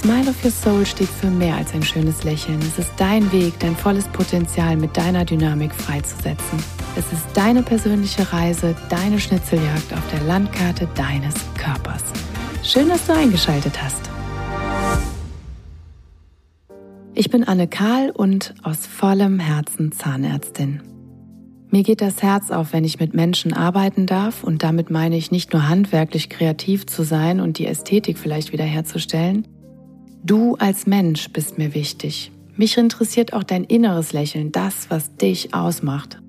Smile of Your Soul steht für mehr als ein schönes Lächeln. Es ist dein Weg, dein volles Potenzial mit deiner Dynamik freizusetzen. Es ist deine persönliche Reise, deine Schnitzeljagd auf der Landkarte deines Körpers. Schön, dass du eingeschaltet hast. Ich bin Anne Kahl und aus vollem Herzen Zahnärztin. Mir geht das Herz auf, wenn ich mit Menschen arbeiten darf und damit meine ich nicht nur handwerklich kreativ zu sein und die Ästhetik vielleicht wiederherzustellen, Du als Mensch bist mir wichtig. Mich interessiert auch dein inneres Lächeln, das, was dich ausmacht.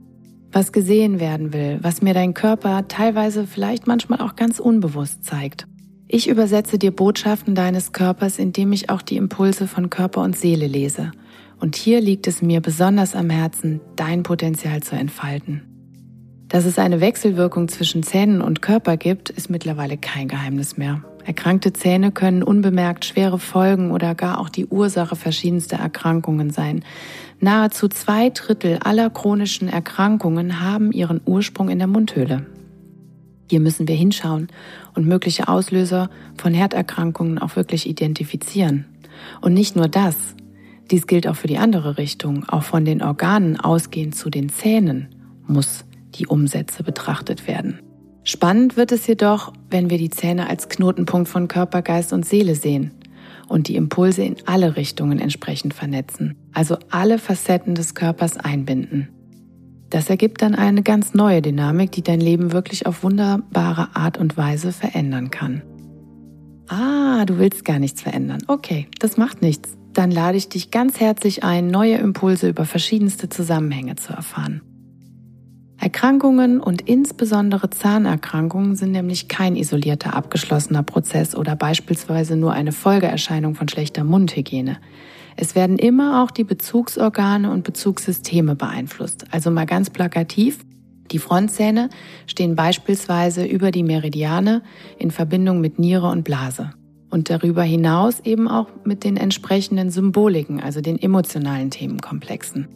Was gesehen werden will, was mir dein Körper teilweise vielleicht manchmal auch ganz unbewusst zeigt. Ich übersetze dir Botschaften deines Körpers, indem ich auch die Impulse von Körper und Seele lese. Und hier liegt es mir besonders am Herzen, dein Potenzial zu entfalten. Dass es eine Wechselwirkung zwischen Zähnen und Körper gibt, ist mittlerweile kein Geheimnis mehr. Erkrankte Zähne können unbemerkt schwere Folgen oder gar auch die Ursache verschiedenster Erkrankungen sein. Nahezu zwei Drittel aller chronischen Erkrankungen haben ihren Ursprung in der Mundhöhle. Hier müssen wir hinschauen und mögliche Auslöser von Herzerkrankungen auch wirklich identifizieren. Und nicht nur das, dies gilt auch für die andere Richtung, auch von den Organen ausgehend zu den Zähnen muss die Umsätze betrachtet werden. Spannend wird es jedoch, wenn wir die Zähne als Knotenpunkt von Körper, Geist und Seele sehen und die Impulse in alle Richtungen entsprechend vernetzen, also alle Facetten des Körpers einbinden. Das ergibt dann eine ganz neue Dynamik, die dein Leben wirklich auf wunderbare Art und Weise verändern kann. Ah, du willst gar nichts verändern. Okay, das macht nichts. Dann lade ich dich ganz herzlich ein, neue Impulse über verschiedenste Zusammenhänge zu erfahren. Erkrankungen und insbesondere Zahnerkrankungen sind nämlich kein isolierter abgeschlossener Prozess oder beispielsweise nur eine Folgeerscheinung von schlechter Mundhygiene. Es werden immer auch die Bezugsorgane und Bezugssysteme beeinflusst. Also mal ganz plakativ, die Frontzähne stehen beispielsweise über die Meridiane in Verbindung mit Niere und Blase. Und darüber hinaus eben auch mit den entsprechenden Symboliken, also den emotionalen Themenkomplexen.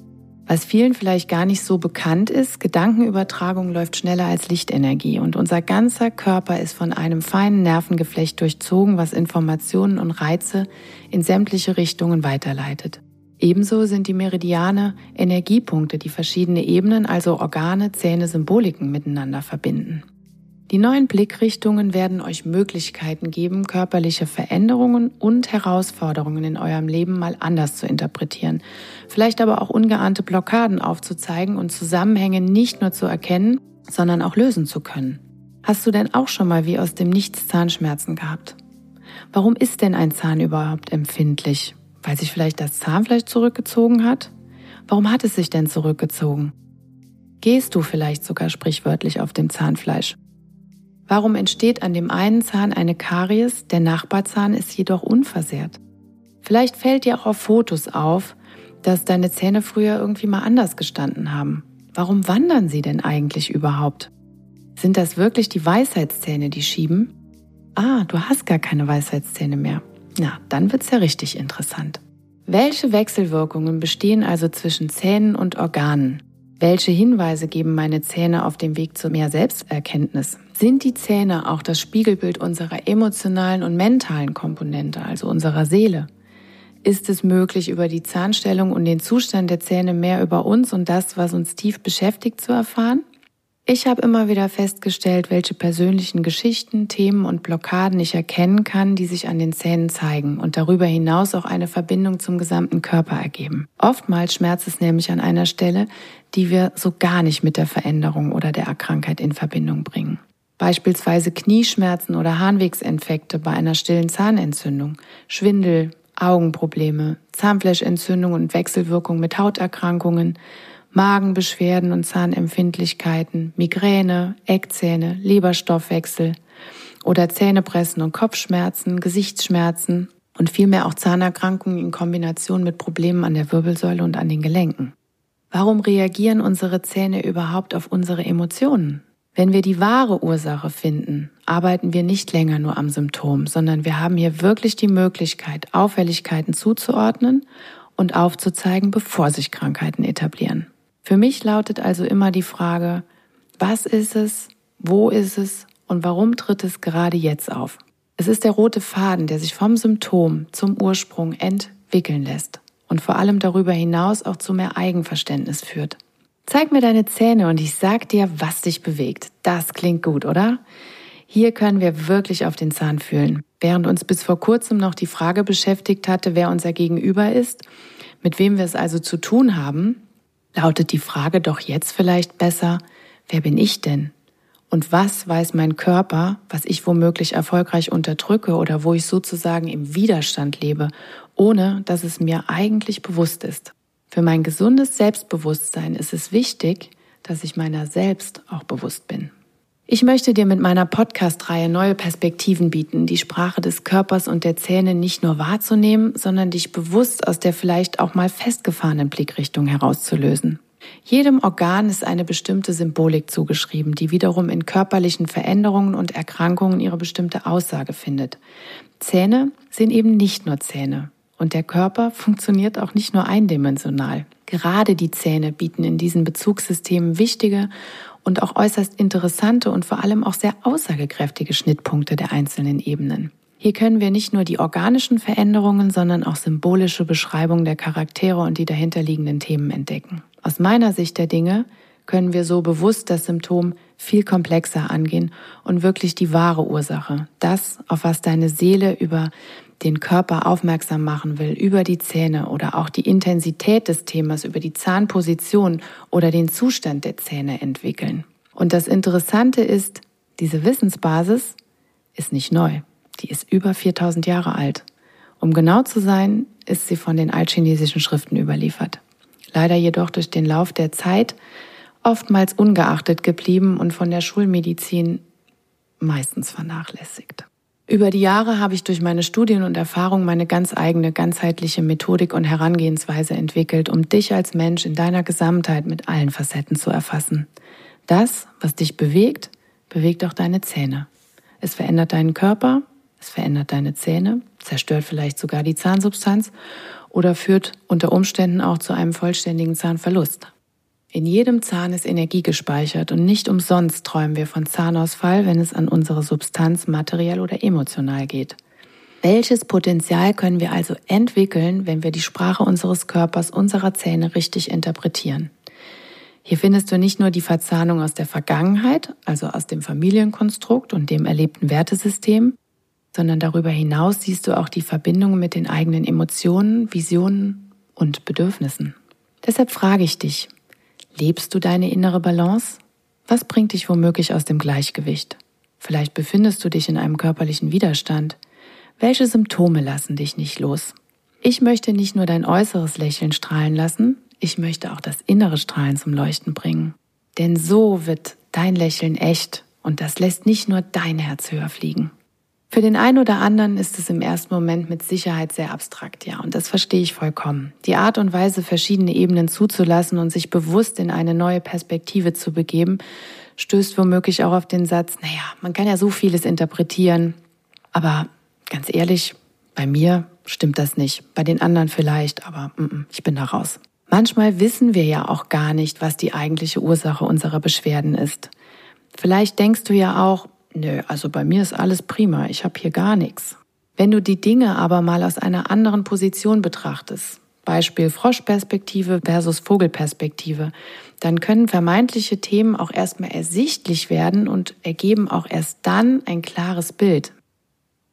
Was vielen vielleicht gar nicht so bekannt ist, Gedankenübertragung läuft schneller als Lichtenergie und unser ganzer Körper ist von einem feinen Nervengeflecht durchzogen, was Informationen und Reize in sämtliche Richtungen weiterleitet. Ebenso sind die Meridiane Energiepunkte, die verschiedene Ebenen, also Organe, Zähne, Symboliken miteinander verbinden. Die neuen Blickrichtungen werden euch Möglichkeiten geben, körperliche Veränderungen und Herausforderungen in eurem Leben mal anders zu interpretieren, vielleicht aber auch ungeahnte Blockaden aufzuzeigen und Zusammenhänge nicht nur zu erkennen, sondern auch lösen zu können. Hast du denn auch schon mal wie aus dem Nichts Zahnschmerzen gehabt? Warum ist denn ein Zahn überhaupt empfindlich? Weil sich vielleicht das Zahnfleisch zurückgezogen hat? Warum hat es sich denn zurückgezogen? Gehst du vielleicht sogar sprichwörtlich auf dem Zahnfleisch? Warum entsteht an dem einen Zahn eine Karies, der Nachbarzahn ist jedoch unversehrt? Vielleicht fällt dir auch auf Fotos auf, dass deine Zähne früher irgendwie mal anders gestanden haben. Warum wandern sie denn eigentlich überhaupt? Sind das wirklich die Weisheitszähne, die schieben? Ah, du hast gar keine Weisheitszähne mehr. Na, dann wird's ja richtig interessant. Welche Wechselwirkungen bestehen also zwischen Zähnen und Organen? Welche Hinweise geben meine Zähne auf dem Weg zu mehr Selbsterkenntnis? Sind die Zähne auch das Spiegelbild unserer emotionalen und mentalen Komponente, also unserer Seele? Ist es möglich, über die Zahnstellung und den Zustand der Zähne mehr über uns und das, was uns tief beschäftigt, zu erfahren? Ich habe immer wieder festgestellt, welche persönlichen Geschichten, Themen und Blockaden ich erkennen kann, die sich an den Zähnen zeigen und darüber hinaus auch eine Verbindung zum gesamten Körper ergeben. Oftmals schmerzt es nämlich an einer Stelle, die wir so gar nicht mit der Veränderung oder der Erkrankheit in Verbindung bringen. Beispielsweise Knieschmerzen oder Harnwegsinfekte bei einer stillen Zahnentzündung, Schwindel, Augenprobleme, Zahnfleischentzündung und Wechselwirkung mit Hauterkrankungen, Magenbeschwerden und Zahnempfindlichkeiten, Migräne, Eckzähne, Leberstoffwechsel oder Zähnepressen und Kopfschmerzen, Gesichtsschmerzen und vielmehr auch Zahnerkrankungen in Kombination mit Problemen an der Wirbelsäule und an den Gelenken. Warum reagieren unsere Zähne überhaupt auf unsere Emotionen? Wenn wir die wahre Ursache finden, arbeiten wir nicht länger nur am Symptom, sondern wir haben hier wirklich die Möglichkeit, Auffälligkeiten zuzuordnen und aufzuzeigen, bevor sich Krankheiten etablieren. Für mich lautet also immer die Frage, was ist es, wo ist es und warum tritt es gerade jetzt auf? Es ist der rote Faden, der sich vom Symptom zum Ursprung entwickeln lässt und vor allem darüber hinaus auch zu mehr Eigenverständnis führt. Zeig mir deine Zähne und ich sag dir, was dich bewegt. Das klingt gut, oder? Hier können wir wirklich auf den Zahn fühlen. Während uns bis vor kurzem noch die Frage beschäftigt hatte, wer unser Gegenüber ist, mit wem wir es also zu tun haben, lautet die Frage doch jetzt vielleicht besser, wer bin ich denn? Und was weiß mein Körper, was ich womöglich erfolgreich unterdrücke oder wo ich sozusagen im Widerstand lebe, ohne dass es mir eigentlich bewusst ist? Für mein gesundes Selbstbewusstsein ist es wichtig, dass ich meiner selbst auch bewusst bin. Ich möchte dir mit meiner Podcast-Reihe neue Perspektiven bieten, die Sprache des Körpers und der Zähne nicht nur wahrzunehmen, sondern dich bewusst aus der vielleicht auch mal festgefahrenen Blickrichtung herauszulösen. Jedem Organ ist eine bestimmte Symbolik zugeschrieben, die wiederum in körperlichen Veränderungen und Erkrankungen ihre bestimmte Aussage findet. Zähne sind eben nicht nur Zähne. Und der Körper funktioniert auch nicht nur eindimensional. Gerade die Zähne bieten in diesen Bezugssystemen wichtige und auch äußerst interessante und vor allem auch sehr aussagekräftige Schnittpunkte der einzelnen Ebenen. Hier können wir nicht nur die organischen Veränderungen, sondern auch symbolische Beschreibungen der Charaktere und die dahinterliegenden Themen entdecken. Aus meiner Sicht der Dinge können wir so bewusst das Symptom viel komplexer angehen und wirklich die wahre Ursache, das, auf was deine Seele über den Körper aufmerksam machen will, über die Zähne oder auch die Intensität des Themas, über die Zahnposition oder den Zustand der Zähne entwickeln. Und das Interessante ist, diese Wissensbasis ist nicht neu. Die ist über 4000 Jahre alt. Um genau zu sein, ist sie von den altchinesischen Schriften überliefert leider jedoch durch den Lauf der Zeit oftmals ungeachtet geblieben und von der Schulmedizin meistens vernachlässigt. Über die Jahre habe ich durch meine Studien und Erfahrungen meine ganz eigene ganzheitliche Methodik und Herangehensweise entwickelt, um dich als Mensch in deiner Gesamtheit mit allen Facetten zu erfassen. Das, was dich bewegt, bewegt auch deine Zähne. Es verändert deinen Körper, es verändert deine Zähne, zerstört vielleicht sogar die Zahnsubstanz oder führt unter Umständen auch zu einem vollständigen Zahnverlust. In jedem Zahn ist Energie gespeichert und nicht umsonst träumen wir von Zahnausfall, wenn es an unsere Substanz materiell oder emotional geht. Welches Potenzial können wir also entwickeln, wenn wir die Sprache unseres Körpers, unserer Zähne richtig interpretieren? Hier findest du nicht nur die Verzahnung aus der Vergangenheit, also aus dem Familienkonstrukt und dem erlebten Wertesystem, sondern darüber hinaus siehst du auch die Verbindung mit den eigenen Emotionen, Visionen und Bedürfnissen. Deshalb frage ich dich, lebst du deine innere Balance? Was bringt dich womöglich aus dem Gleichgewicht? Vielleicht befindest du dich in einem körperlichen Widerstand. Welche Symptome lassen dich nicht los? Ich möchte nicht nur dein äußeres Lächeln strahlen lassen, ich möchte auch das innere Strahlen zum Leuchten bringen. Denn so wird dein Lächeln echt und das lässt nicht nur dein Herz höher fliegen. Für den einen oder anderen ist es im ersten Moment mit Sicherheit sehr abstrakt, ja, und das verstehe ich vollkommen. Die Art und Weise, verschiedene Ebenen zuzulassen und sich bewusst in eine neue Perspektive zu begeben, stößt womöglich auch auf den Satz, naja, man kann ja so vieles interpretieren, aber ganz ehrlich, bei mir stimmt das nicht, bei den anderen vielleicht, aber mm -mm, ich bin da raus. Manchmal wissen wir ja auch gar nicht, was die eigentliche Ursache unserer Beschwerden ist. Vielleicht denkst du ja auch, Nö, also bei mir ist alles prima, ich habe hier gar nichts. Wenn du die Dinge aber mal aus einer anderen Position betrachtest, Beispiel Froschperspektive versus Vogelperspektive, dann können vermeintliche Themen auch erstmal ersichtlich werden und ergeben auch erst dann ein klares Bild.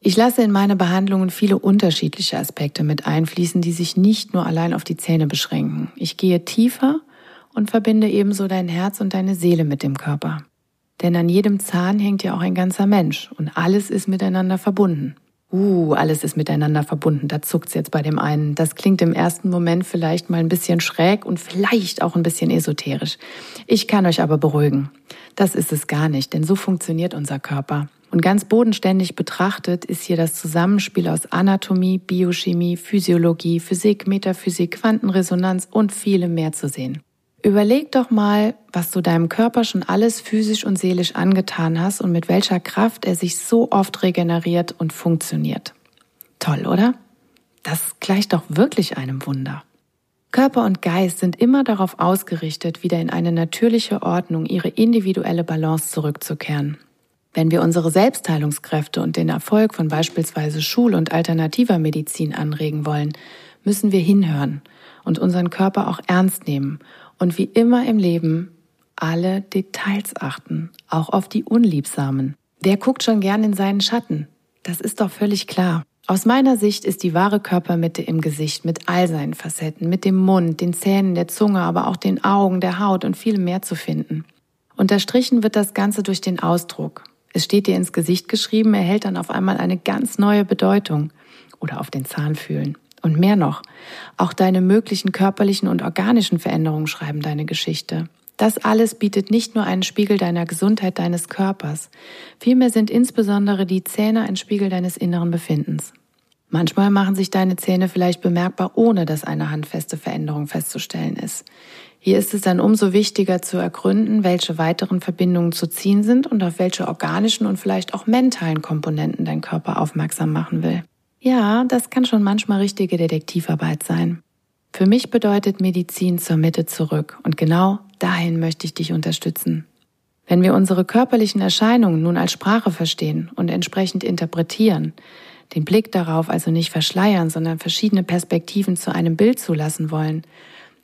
Ich lasse in meine Behandlungen viele unterschiedliche Aspekte mit einfließen, die sich nicht nur allein auf die Zähne beschränken. Ich gehe tiefer und verbinde ebenso dein Herz und deine Seele mit dem Körper. Denn an jedem Zahn hängt ja auch ein ganzer Mensch und alles ist miteinander verbunden. Uh, alles ist miteinander verbunden. Da zuckt's jetzt bei dem einen. Das klingt im ersten Moment vielleicht mal ein bisschen schräg und vielleicht auch ein bisschen esoterisch. Ich kann euch aber beruhigen. Das ist es gar nicht, denn so funktioniert unser Körper. Und ganz bodenständig betrachtet ist hier das Zusammenspiel aus Anatomie, Biochemie, Physiologie, Physik, Metaphysik, Quantenresonanz und vielem mehr zu sehen. Überleg doch mal, was du deinem Körper schon alles physisch und seelisch angetan hast und mit welcher Kraft er sich so oft regeneriert und funktioniert. Toll, oder? Das gleicht doch wirklich einem Wunder. Körper und Geist sind immer darauf ausgerichtet, wieder in eine natürliche Ordnung, ihre individuelle Balance zurückzukehren. Wenn wir unsere Selbstheilungskräfte und den Erfolg von beispielsweise Schul- und alternativer Medizin anregen wollen, müssen wir hinhören und unseren Körper auch ernst nehmen und wie immer im Leben alle Details achten, auch auf die unliebsamen. Wer guckt schon gern in seinen Schatten? Das ist doch völlig klar. Aus meiner Sicht ist die wahre Körpermitte im Gesicht mit all seinen Facetten, mit dem Mund, den Zähnen, der Zunge, aber auch den Augen, der Haut und viel mehr zu finden. Unterstrichen wird das Ganze durch den Ausdruck. Es steht dir ins Gesicht geschrieben, erhält dann auf einmal eine ganz neue Bedeutung. Oder auf den Zahn fühlen. Und mehr noch, auch deine möglichen körperlichen und organischen Veränderungen schreiben deine Geschichte. Das alles bietet nicht nur einen Spiegel deiner Gesundheit deines Körpers, vielmehr sind insbesondere die Zähne ein Spiegel deines inneren Befindens. Manchmal machen sich deine Zähne vielleicht bemerkbar, ohne dass eine handfeste Veränderung festzustellen ist. Hier ist es dann umso wichtiger zu ergründen, welche weiteren Verbindungen zu ziehen sind und auf welche organischen und vielleicht auch mentalen Komponenten dein Körper aufmerksam machen will. Ja, das kann schon manchmal richtige Detektivarbeit sein. Für mich bedeutet Medizin zur Mitte zurück und genau dahin möchte ich dich unterstützen. Wenn wir unsere körperlichen Erscheinungen nun als Sprache verstehen und entsprechend interpretieren, den Blick darauf also nicht verschleiern, sondern verschiedene Perspektiven zu einem Bild zulassen wollen,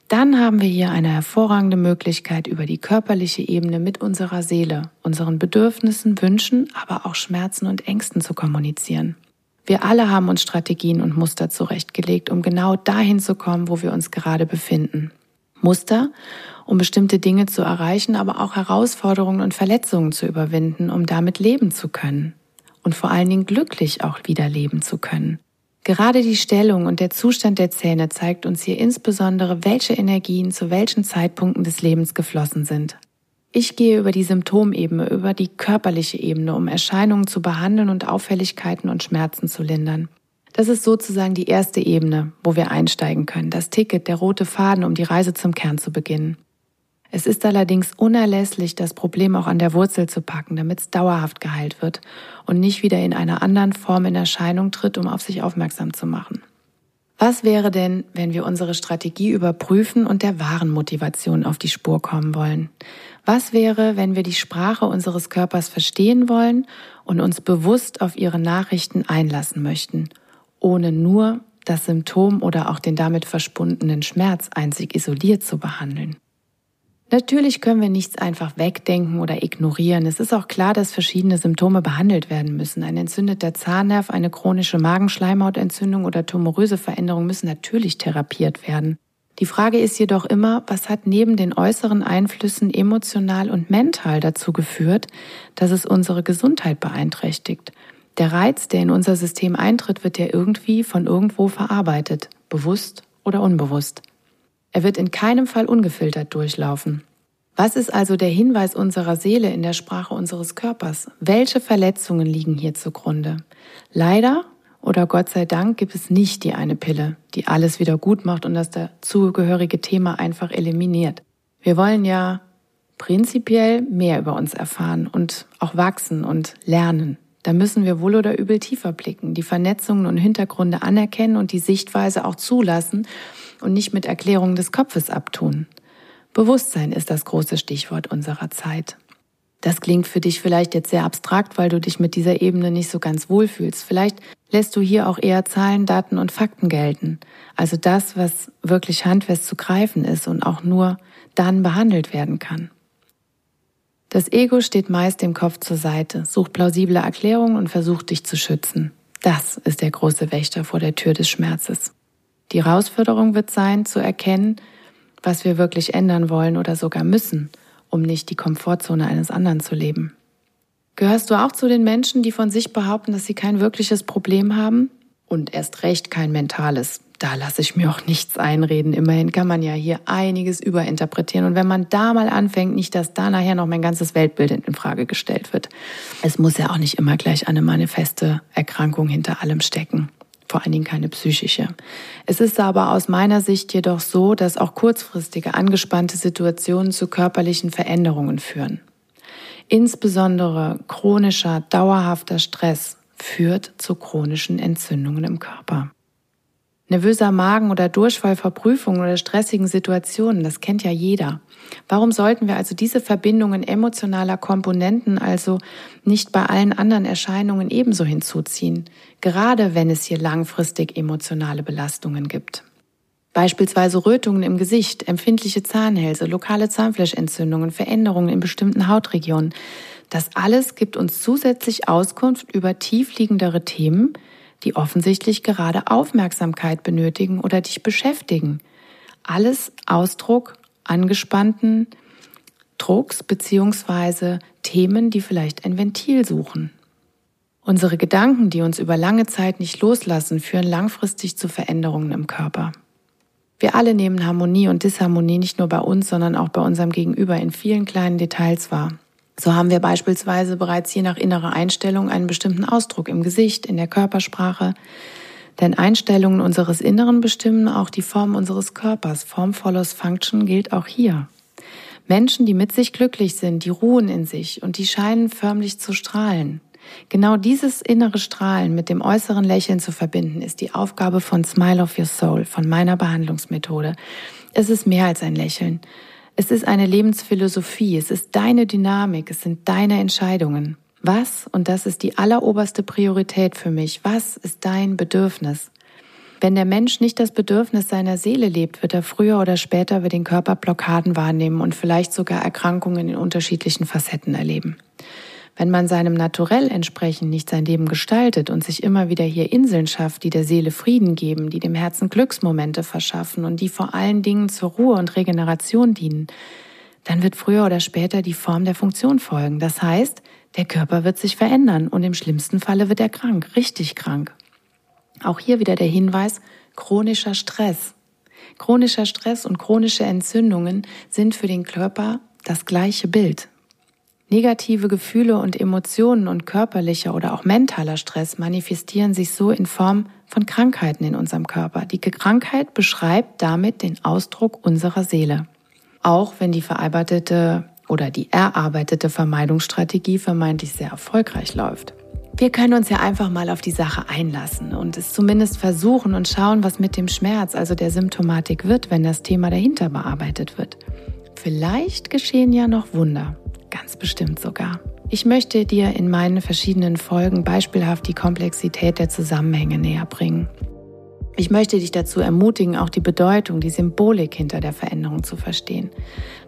dann haben wir hier eine hervorragende Möglichkeit, über die körperliche Ebene mit unserer Seele, unseren Bedürfnissen, Wünschen, aber auch Schmerzen und Ängsten zu kommunizieren. Wir alle haben uns Strategien und Muster zurechtgelegt, um genau dahin zu kommen, wo wir uns gerade befinden. Muster, um bestimmte Dinge zu erreichen, aber auch Herausforderungen und Verletzungen zu überwinden, um damit leben zu können. Und vor allen Dingen glücklich auch wieder leben zu können. Gerade die Stellung und der Zustand der Zähne zeigt uns hier insbesondere, welche Energien zu welchen Zeitpunkten des Lebens geflossen sind. Ich gehe über die Symptomebene, über die körperliche Ebene, um Erscheinungen zu behandeln und Auffälligkeiten und Schmerzen zu lindern. Das ist sozusagen die erste Ebene, wo wir einsteigen können, das Ticket, der rote Faden, um die Reise zum Kern zu beginnen. Es ist allerdings unerlässlich, das Problem auch an der Wurzel zu packen, damit es dauerhaft geheilt wird und nicht wieder in einer anderen Form in Erscheinung tritt, um auf sich aufmerksam zu machen. Was wäre denn, wenn wir unsere Strategie überprüfen und der wahren Motivation auf die Spur kommen wollen? Was wäre, wenn wir die Sprache unseres Körpers verstehen wollen und uns bewusst auf ihre Nachrichten einlassen möchten, ohne nur das Symptom oder auch den damit verbundenen Schmerz einzig isoliert zu behandeln? Natürlich können wir nichts einfach wegdenken oder ignorieren. Es ist auch klar, dass verschiedene Symptome behandelt werden müssen. Ein entzündeter Zahnnerv, eine chronische Magenschleimhautentzündung oder tumoröse Veränderungen müssen natürlich therapiert werden. Die Frage ist jedoch immer, was hat neben den äußeren Einflüssen emotional und mental dazu geführt, dass es unsere Gesundheit beeinträchtigt? Der Reiz, der in unser System eintritt, wird ja irgendwie von irgendwo verarbeitet, bewusst oder unbewusst. Er wird in keinem Fall ungefiltert durchlaufen. Was ist also der Hinweis unserer Seele in der Sprache unseres Körpers? Welche Verletzungen liegen hier zugrunde? Leider oder Gott sei Dank gibt es nicht die eine Pille, die alles wieder gut macht und das dazugehörige Thema einfach eliminiert. Wir wollen ja prinzipiell mehr über uns erfahren und auch wachsen und lernen. Da müssen wir wohl oder übel tiefer blicken, die Vernetzungen und Hintergründe anerkennen und die Sichtweise auch zulassen und nicht mit Erklärungen des Kopfes abtun. Bewusstsein ist das große Stichwort unserer Zeit. Das klingt für dich vielleicht jetzt sehr abstrakt, weil du dich mit dieser Ebene nicht so ganz wohlfühlst. Vielleicht lässt du hier auch eher Zahlen, Daten und Fakten gelten. Also das, was wirklich handfest zu greifen ist und auch nur dann behandelt werden kann. Das Ego steht meist dem Kopf zur Seite, sucht plausible Erklärungen und versucht dich zu schützen. Das ist der große Wächter vor der Tür des Schmerzes. Die Herausforderung wird sein, zu erkennen, was wir wirklich ändern wollen oder sogar müssen, um nicht die Komfortzone eines anderen zu leben. Gehörst du auch zu den Menschen, die von sich behaupten, dass sie kein wirkliches Problem haben? Und erst recht kein mentales. Da lasse ich mir auch nichts einreden. Immerhin kann man ja hier einiges überinterpretieren. Und wenn man da mal anfängt, nicht, dass da nachher noch mein ganzes Weltbild in Frage gestellt wird. Es muss ja auch nicht immer gleich eine manifeste Erkrankung hinter allem stecken. Vor allen Dingen keine psychische. Es ist aber aus meiner Sicht jedoch so, dass auch kurzfristige angespannte Situationen zu körperlichen Veränderungen führen. Insbesondere chronischer, dauerhafter Stress führt zu chronischen Entzündungen im Körper. Nervöser Magen oder Durchfall vor Prüfungen oder stressigen Situationen, das kennt ja jeder. Warum sollten wir also diese Verbindungen emotionaler Komponenten also nicht bei allen anderen Erscheinungen ebenso hinzuziehen, gerade wenn es hier langfristig emotionale Belastungen gibt? Beispielsweise Rötungen im Gesicht, empfindliche Zahnhälse, lokale Zahnfleischentzündungen, Veränderungen in bestimmten Hautregionen. Das alles gibt uns zusätzlich Auskunft über tiefliegendere Themen, die offensichtlich gerade Aufmerksamkeit benötigen oder dich beschäftigen. Alles Ausdruck angespannten Drucks beziehungsweise Themen, die vielleicht ein Ventil suchen. Unsere Gedanken, die uns über lange Zeit nicht loslassen, führen langfristig zu Veränderungen im Körper. Wir alle nehmen Harmonie und Disharmonie nicht nur bei uns, sondern auch bei unserem Gegenüber in vielen kleinen Details wahr. So haben wir beispielsweise bereits je nach innerer Einstellung einen bestimmten Ausdruck im Gesicht, in der Körpersprache. Denn Einstellungen unseres Inneren bestimmen auch die Form unseres Körpers. Form follows Function gilt auch hier. Menschen, die mit sich glücklich sind, die ruhen in sich und die scheinen förmlich zu strahlen. Genau dieses innere Strahlen mit dem äußeren Lächeln zu verbinden, ist die Aufgabe von Smile of Your Soul, von meiner Behandlungsmethode. Es ist mehr als ein Lächeln. Es ist eine Lebensphilosophie, es ist deine Dynamik, es sind deine Entscheidungen. Was, und das ist die alleroberste Priorität für mich, was ist dein Bedürfnis? Wenn der Mensch nicht das Bedürfnis seiner Seele lebt, wird er früher oder später über den Körper Blockaden wahrnehmen und vielleicht sogar Erkrankungen in unterschiedlichen Facetten erleben. Wenn man seinem Naturell entsprechend nicht sein Leben gestaltet und sich immer wieder hier Inseln schafft, die der Seele Frieden geben, die dem Herzen Glücksmomente verschaffen und die vor allen Dingen zur Ruhe und Regeneration dienen, dann wird früher oder später die Form der Funktion folgen. Das heißt, der Körper wird sich verändern und im schlimmsten Falle wird er krank, richtig krank. Auch hier wieder der Hinweis, chronischer Stress. Chronischer Stress und chronische Entzündungen sind für den Körper das gleiche Bild. Negative Gefühle und Emotionen und körperlicher oder auch mentaler Stress manifestieren sich so in Form von Krankheiten in unserem Körper. Die Krankheit beschreibt damit den Ausdruck unserer Seele. Auch wenn die verarbeitete oder die erarbeitete Vermeidungsstrategie vermeintlich sehr erfolgreich läuft. Wir können uns ja einfach mal auf die Sache einlassen und es zumindest versuchen und schauen, was mit dem Schmerz, also der Symptomatik wird, wenn das Thema dahinter bearbeitet wird. Vielleicht geschehen ja noch Wunder. Ganz bestimmt sogar. Ich möchte dir in meinen verschiedenen Folgen beispielhaft die Komplexität der Zusammenhänge näher bringen. Ich möchte dich dazu ermutigen, auch die Bedeutung, die Symbolik hinter der Veränderung zu verstehen.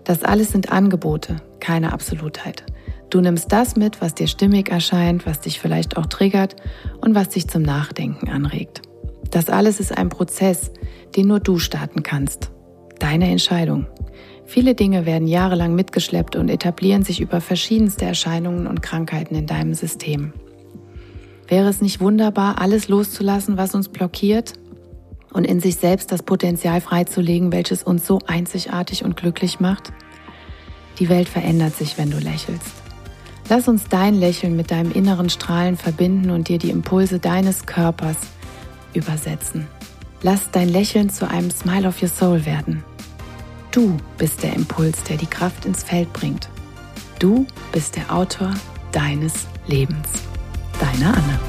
Das alles sind Angebote, keine Absolutheit. Du nimmst das mit, was dir stimmig erscheint, was dich vielleicht auch triggert und was dich zum Nachdenken anregt. Das alles ist ein Prozess, den nur du starten kannst. Deine Entscheidung. Viele Dinge werden jahrelang mitgeschleppt und etablieren sich über verschiedenste Erscheinungen und Krankheiten in deinem System. Wäre es nicht wunderbar, alles loszulassen, was uns blockiert und in sich selbst das Potenzial freizulegen, welches uns so einzigartig und glücklich macht? Die Welt verändert sich, wenn du lächelst. Lass uns dein Lächeln mit deinem inneren Strahlen verbinden und dir die Impulse deines Körpers übersetzen. Lass dein Lächeln zu einem Smile of Your Soul werden. Du bist der Impuls, der die Kraft ins Feld bringt. Du bist der Autor deines Lebens. Deine Anne.